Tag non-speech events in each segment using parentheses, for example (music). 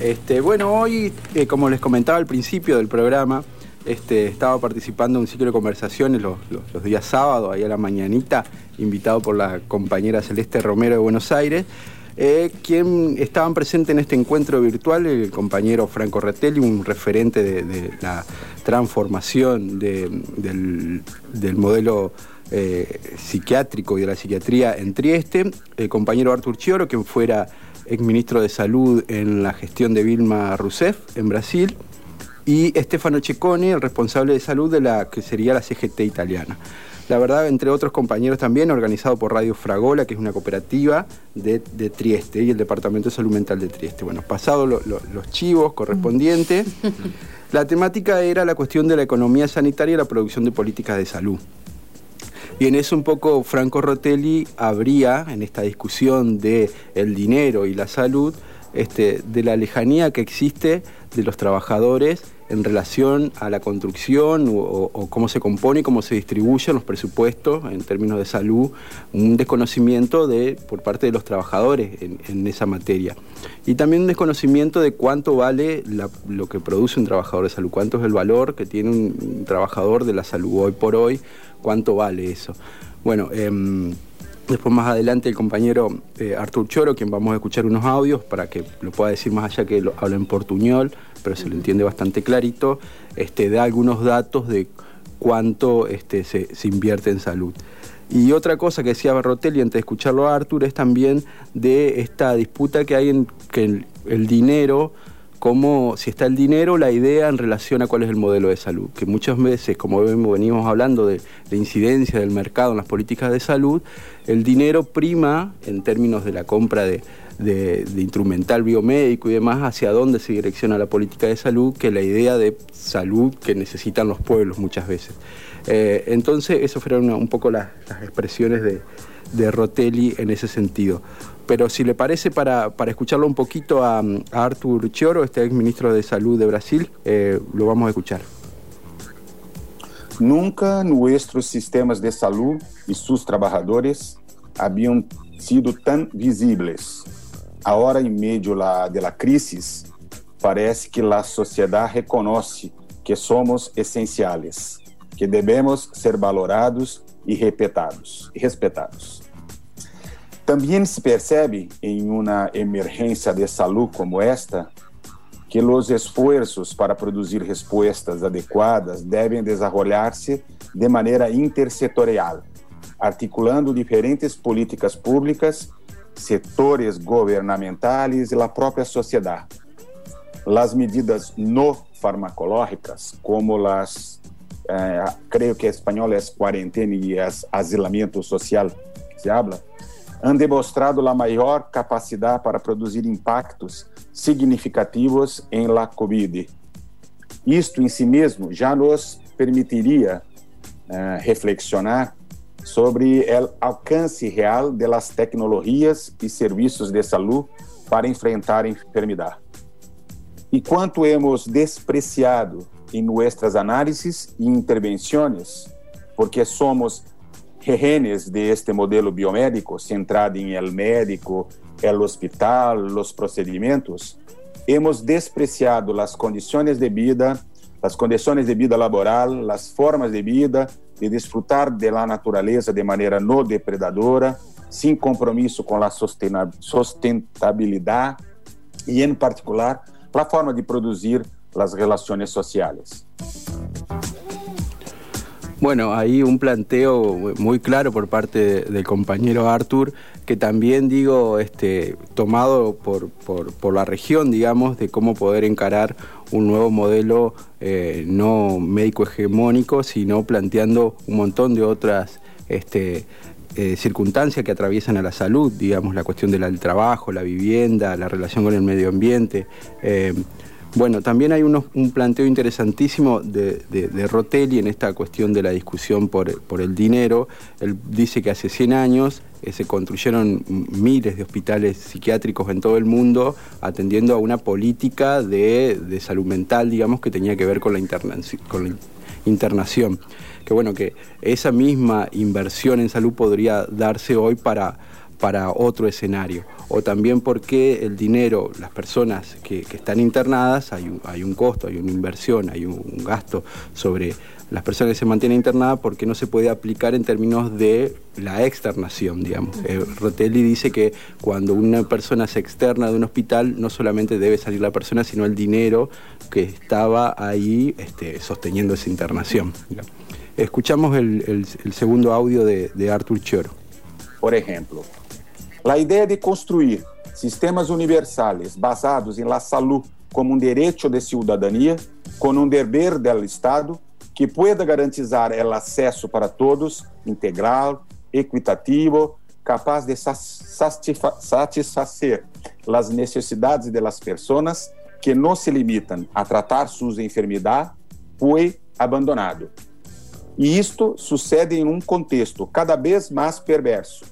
Este, bueno, hoy, eh, como les comentaba al principio del programa, este, estaba participando en un ciclo de conversaciones los, días sábados, ahí a la mañanita, invitado por la compañera Celeste Romero de Buenos Aires, eh, quien estaban presentes en este encuentro virtual, el compañero Franco Retelli, un referente de, la transformación del, modelo eh, psiquiátrico y de la psiquiatría en Trieste, el compañero Artur Chioro, quien fuera exministro de Salud en la gestión de Vilma Rousseff en Brasil, y Stefano Cecconi, el responsable de salud de la que sería la CGT italiana. La verdad, entre otros compañeros también, organizado por Radio Fragola, que es una cooperativa de, Trieste y el Departamento de Salud Mental de Trieste. Bueno, pasado los chivos correspondientes, (laughs) la temática era la cuestión de la economía sanitaria y la producción de políticas de salud. Y en eso un poco Franco Rotelli habría, en esta discusión de el dinero y la salud, este, de la lejanía que existe de los trabajadores en relación a la construcción o, cómo se compone y cómo se distribuyen los presupuestos en términos de salud, un desconocimiento de, por parte de los trabajadores en, esa materia. Y también un desconocimiento de cuánto vale lo que produce un trabajador de salud, cuánto es el valor que tiene un, trabajador de la salud hoy por hoy, cuánto vale eso. Bueno, em, Después más adelante el compañero eh, Artur Choro, quien vamos a escuchar unos audios para que lo pueda decir más allá que lo habla en portuñol, pero se lo entiende bastante clarito, este, da algunos datos de cuánto este, se, invierte en salud. Y otra cosa que decía Barrotelli antes de escucharlo a Artur es también de esta disputa que hay en que el dinero cómo, si está el dinero, la idea en relación a cuál es el modelo de salud. Que muchas veces, como venimos hablando de, incidencia del mercado en las políticas de salud, el dinero prima en términos de la compra de, instrumental biomédico y demás, hacia dónde se direcciona la política de salud, que la idea de salud que necesitan los pueblos muchas veces. Eh, entonces, eso fueron un poco las, expresiones de, de Rotelli en ese sentido pero si le parece, para, escucharlo un poquito a, Artur Chioro, este ex ministro de Salud de Brasil, eh, lo vamos a escuchar. Nunca nuestros sistemas de salud y sus trabajadores habían sido tan visibles. Ahora, en medio de la crisis, parece que la sociedad reconoce que somos esenciales, que debemos ser valorados y respetados. respetados. Também se percebe em uma emergência de saúde como esta que os esforços para produzir respostas adequadas devem desenvolver-se de maneira intersetorial, articulando diferentes políticas públicas, setores governamentais e a própria sociedade. As medidas no farmacológicas, como as, eh, creio que em espanhol é quarentena e asilamento social, se habla, han demonstrado a maior capacidade para produzir impactos significativos em la COVID. Isto em si mesmo já nos permitiria uh, reflexionar sobre o alcance real das tecnologias e serviços de saúde para enfrentar a enfermidade. E quanto hemos despreciado em nossas análises e intervenções, porque somos rehenes de este modelo biomédico centrado em el médico, el hospital, los procedimentos, hemos despreciado as condições de vida, as condições de vida laboral, as formas de vida, de desfrutar de la natureza de maneira não depredadora, sem compromisso com a sustentabilidade e, em particular, a forma de produzir as relações sociais. Bueno, ahí un planteo muy claro por parte del compañero Arthur, que también digo, este, tomado por, por, la región, digamos, de cómo poder encarar un nuevo modelo eh, no médico hegemónico, sino planteando un montón de otras este, eh, circunstancias que atraviesan a la salud, digamos, la cuestión del trabajo, la vivienda, la relación con el medio ambiente. Eh, bueno, también hay un planteo interesantísimo de, de, Rotelli en esta cuestión de la discusión por, el dinero. Él dice que hace 100 años eh, se construyeron miles de hospitales psiquiátricos en todo el mundo atendiendo a una política de, salud mental, digamos, que tenía que ver con la internación. Que bueno, que esa misma inversión en salud podría darse hoy para para otro escenario. O también porque el dinero, las personas que, están internadas, hay un, hay un costo, hay una inversión, hay un, gasto sobre las personas que se mantienen internadas porque no se puede aplicar en términos de la externación, digamos. Eh, Rotelli dice que cuando una persona se externa de un hospital, no solamente debe salir la persona, sino el dinero que estaba ahí este, sosteniendo esa internación. Escuchamos el, segundo audio de, de Arthur Choro. Por ejemplo, a ideia de construir sistemas universais basados em la saúde como um direito de cidadania, com um dever do Estado que pueda garantizar o acesso para todos, integral, equitativo, capaz de satisfazer as necessidades das pessoas que não se limitam a tratar suas enfermidades, foi abandonado. E isto sucede em um contexto cada vez mais perverso,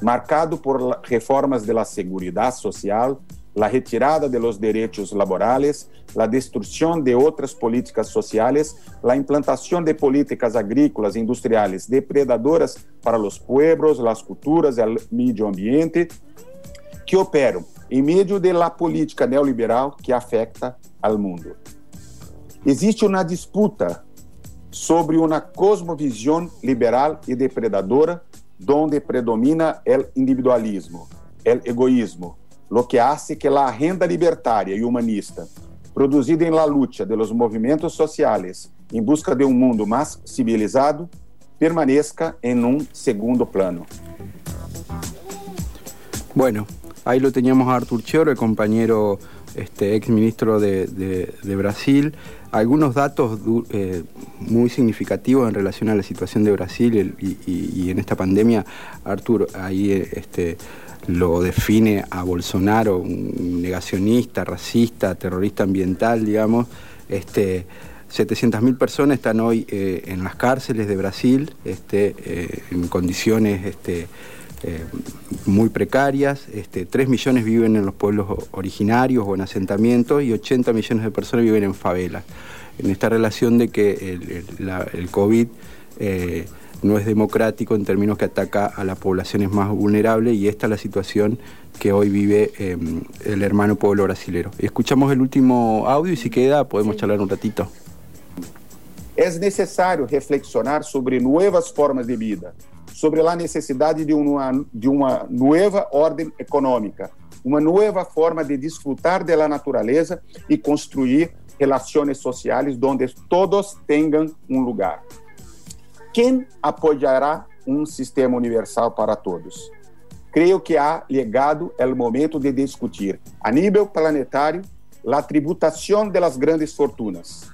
marcado por reformas de la seguridad social, la retirada de los derechos laborales, la destrucción de otras políticas sociales, la implantación de políticas agrícolas e industriales depredadoras para los pueblos, las culturas el medio ambiente, que operam em meio de la política neoliberal que afeta al mundo. Existe uma disputa sobre uma cosmovisão liberal e depredadora donde predomina el individualismo, el egoísmo, lo que hace que la agenda libertaria y humanista, produzida en la lucha de los movimientos sociales en busca de un mundo más civilizado, permanezca en un segundo plano. Bueno, ahí lo teníamos a Artur Choro, el compañero este, ex ministro de, de, Brasil, algunos datos eh, muy significativos en relación a la situación de Brasil y, en esta pandemia. Artur ahí este, lo define a Bolsonaro, un negacionista, racista, terrorista ambiental, digamos. Este, 700.000 personas están hoy eh, en las cárceles de Brasil este, eh, en condiciones este, eh, muy precarias, este, 3 millones viven en los pueblos originarios o en asentamientos y 80 millones de personas viven en favelas. En esta relación de que el, COVID eh, no es democrático en términos que ataca a las poblaciones más vulnerables y esta es la situación que hoy vive em, el hermano pueblo brasilero. Escuchamos el último audio y si queda podemos charlar un ratito. Es necesario reflexionar sobre nuevas formas de vida, sobre a necessidade de uma, de uma nova ordem econômica, uma nova forma de desfrutar da natureza e construir relações sociais onde todos tenham um lugar. Quem apoiará um sistema universal para todos? Creio que há legado é o momento de discutir a nível planetário a tributação das grandes fortunas,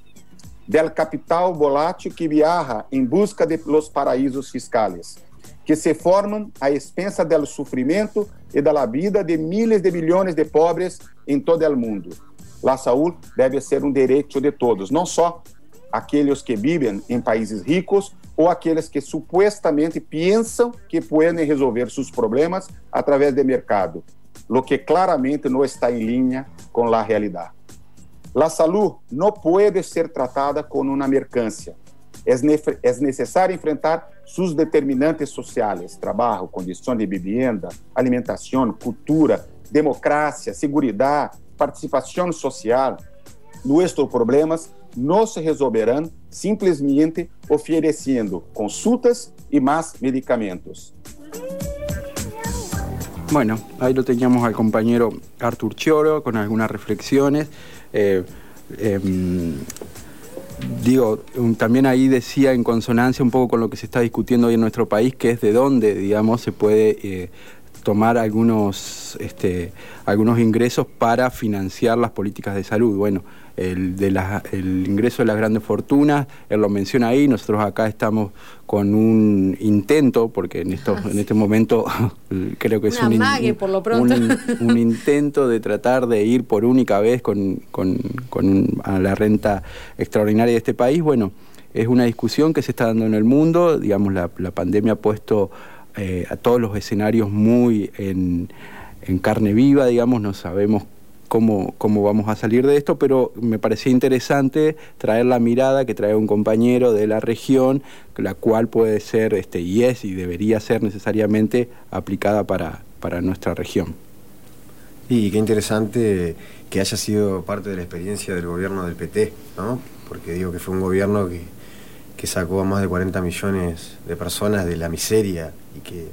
del capital volátil que viaja em busca de los paraísos fiscais, que se formam a expensa do sofrimento e da vida de milhares de milhões de pobres em todo o mundo. A saúde deve ser um direito de todos, não só aqueles que vivem em países ricos ou aqueles que supostamente pensam que podem resolver seus problemas através do mercado, o que claramente não está em linha com a realidade. A saúde não pode ser tratada como uma mercância, é, é necessário enfrentar seus determinantes sociais, trabalho, condições de vivienda, alimentação, cultura, democracia, segurança, participação social. Nossos problemas não se resolverão simplesmente oferecendo consultas e mais medicamentos. Bueno, ahí lo teníamos al compañero Artur Chioro con algunas reflexiones. Eh, eh, digo, también ahí decía en consonancia un poco con lo que se está discutiendo hoy en nuestro país, que es de dónde, digamos, se puede eh, tomar algunos, este, algunos ingresos para financiar las políticas de salud. Bueno, el, de el ingreso de las grandes fortunas, él lo menciona ahí, nosotros acá estamos con un intento, porque en, esto, en este momento (laughs) creo que es un, por lo pronto. Un, intento de tratar de ir por única vez con, con, con a la renta extraordinaria de este país. Bueno, es una discusión que se está dando en el mundo, digamos, la, la pandemia ha puesto eh, a todos los escenarios muy en, en carne viva, digamos, no sabemos cómo, cómo vamos a salir de esto, pero me parecía interesante traer la mirada que trae un compañero de la región, la cual puede ser, este, y es y debería ser necesariamente aplicada para, para nuestra región. Y qué interesante que haya sido parte de la experiencia del gobierno del PT, ¿no? Porque digo que fue un gobierno que, que sacó a más de 40 millones de personas de la miseria y que,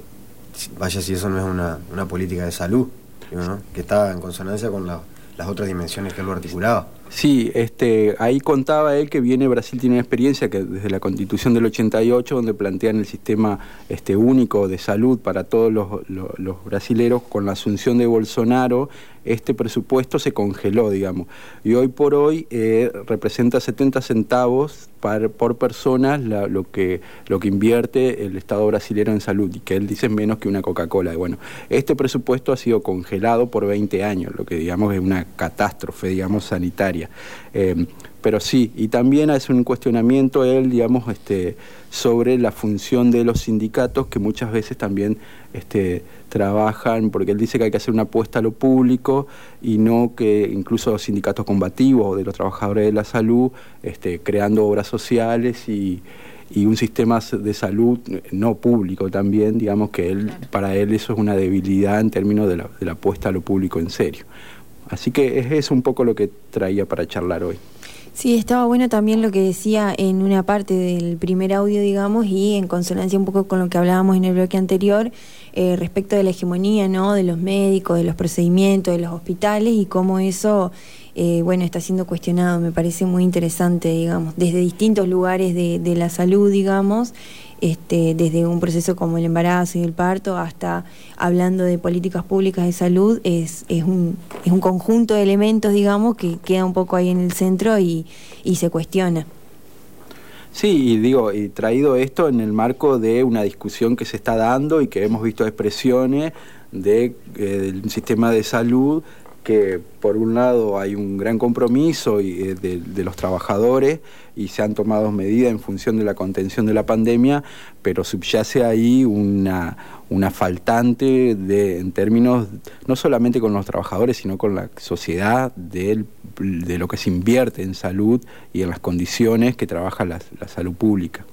vaya si eso no es una, una política de salud, que está en consonancia con las otras dimensiones que él lo articulaba. Sí, este, ahí contaba él que viene Brasil tiene una experiencia que desde la Constitución del 88 donde plantean el sistema este, único de salud para todos los, los, brasileros con la asunción de Bolsonaro este presupuesto se congeló, digamos, y hoy por hoy eh, representa 70 centavos por persona lo, que, lo que invierte el Estado brasilero en salud, y que él dice menos que una Coca-Cola. Bueno, este presupuesto ha sido congelado por 20 años, lo que digamos es una catástrofe, digamos, sanitaria. Eh, pero sí, y también hace un cuestionamiento él, digamos, este, sobre la función de los sindicatos que muchas veces también este, trabajan, porque él dice que hay que hacer una apuesta a lo público y no que incluso los sindicatos combativos o de los trabajadores de la salud, este, creando obras sociales y, un sistema de salud no público también, digamos que él, para él eso es una debilidad en términos de la, de la apuesta a lo público en serio. Así que es eso un poco lo que traía para charlar hoy. Sí, estaba bueno también lo que decía en una parte del primer audio, digamos, y en consonancia un poco con lo que hablábamos en el bloque anterior, eh, respecto de la hegemonía, ¿no? De los médicos, de los procedimientos, de los hospitales y cómo eso, eh, bueno, está siendo cuestionado. Me parece muy interesante, digamos, desde distintos lugares de, de la salud, digamos, este, desde un proceso como el embarazo y el parto hasta hablando de políticas públicas de salud, es, es, un, es un conjunto de elementos, digamos, que queda un poco ahí en el centro y, y se cuestiona. Sí, y digo, y traído esto en el marco de una discusión que se está dando y que hemos visto expresiones de, eh, del sistema de salud que por un lado hay un gran compromiso eh, de, los trabajadores y se han tomado medidas en función de la contención de la pandemia, pero subyace ahí una, una faltante de, en términos no solamente con los trabajadores, sino con la sociedad de lo que se invierte en salud y en las condiciones que trabaja la salud pública.